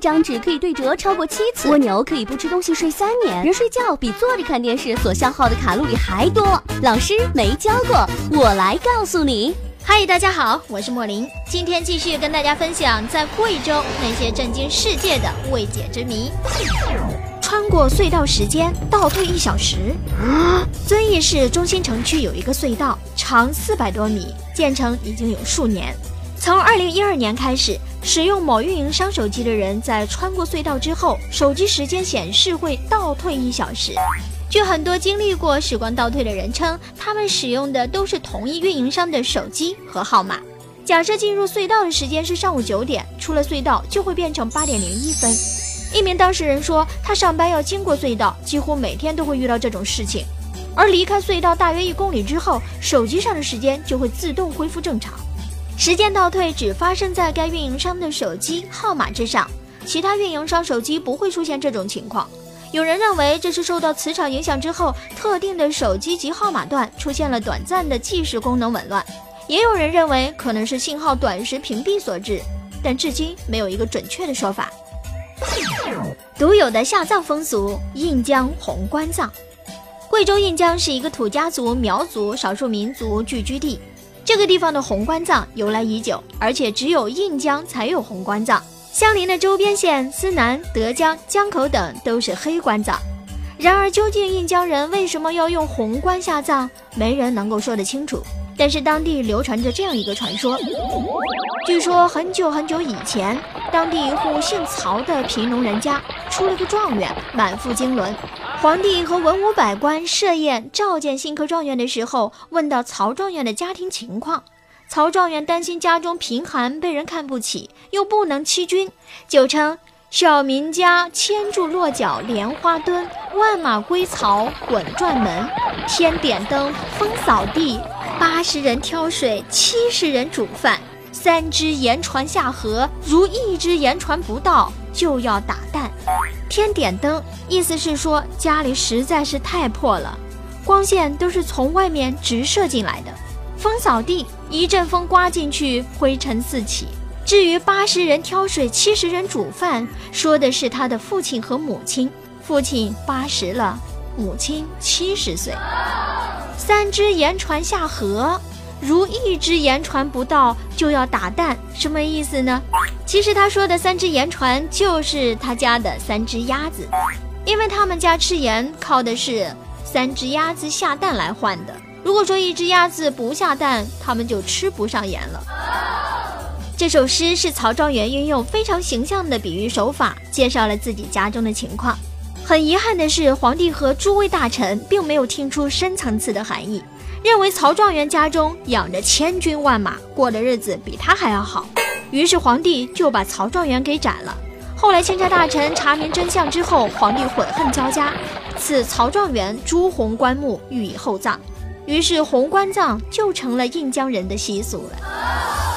张纸可以对折超过七次，蜗牛可以不吃东西睡三年，人睡觉比坐着看电视所消耗的卡路里还多。老师没教过，我来告诉你。嗨，大家好，我是莫林，今天继续跟大家分享在贵州那些震惊世界的未解之谜。穿过隧道时间倒退一小时。遵义市中心城区有一个隧道，长四百多米，建成已经有数年。从二零一二年开始，使用某运营商手机的人在穿过隧道之后，手机时间显示会倒退一小时。据很多经历过时光倒退的人称，他们使用的都是同一运营商的手机和号码。假设进入隧道的时间是上午九点，出了隧道就会变成八点零一分。一名当事人说，他上班要经过隧道，几乎每天都会遇到这种事情。而离开隧道大约一公里之后，手机上的时间就会自动恢复正常。时间倒退只发生在该运营商的手机号码之上，其他运营商手机不会出现这种情况。有人认为这是受到磁场影响之后，特定的手机及号码段出现了短暂的计时功能紊乱；也有人认为可能是信号短时屏蔽所致，但至今没有一个准确的说法。独有的下葬风俗——印江红棺葬。贵州印江是一个土家族、苗族少数民族聚居地。这个地方的红棺葬由来已久，而且只有印江才有红棺葬。相邻的周边县思南、德江、江口等都是黑棺葬。然而，究竟印江人为什么要用红棺下葬，没人能够说得清楚。但是，当地流传着这样一个传说：据说很久很久以前，当地一户姓曹的贫农人家出了个状元，满腹经纶。皇帝和文武百官设宴召见新科状元的时候，问到曹状元的家庭情况。曹状元担心家中贫寒，被人看不起，又不能欺君，就称小民家千柱落脚莲花墩，万马归槽滚转门，天点灯风扫地，八十人挑水，七十人煮饭，三只盐船下河，如一只盐船不到，就要打蛋。天点灯，意思是说家里实在是太破了，光线都是从外面直射进来的。风扫地，一阵风刮进去，灰尘四起。至于八十人挑水，七十人煮饭，说的是他的父亲和母亲。父亲八十了，母亲七十岁。三只盐船下河。如一只盐船不到就要打蛋，什么意思呢？其实他说的三只盐船就是他家的三只鸭子，因为他们家吃盐靠的是三只鸭子下蛋来换的。如果说一只鸭子不下蛋，他们就吃不上盐了。这首诗是曹状元运用非常形象的比喻手法，介绍了自己家中的情况。很遗憾的是，皇帝和诸位大臣并没有听出深层次的含义。认为曹状元家中养着千军万马，过的日子比他还要好，于是皇帝就把曹状元给斩了。后来，钦差大臣查明真相之后，皇帝悔恨交加，赐曹状元朱红棺木予以厚葬，于是红棺葬就成了印江人的习俗了。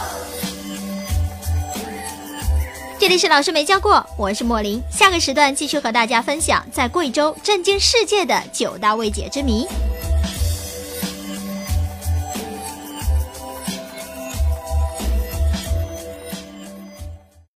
这里是老师没教过，我是莫林，下个时段继续和大家分享在贵州震惊世界的九大未解之谜。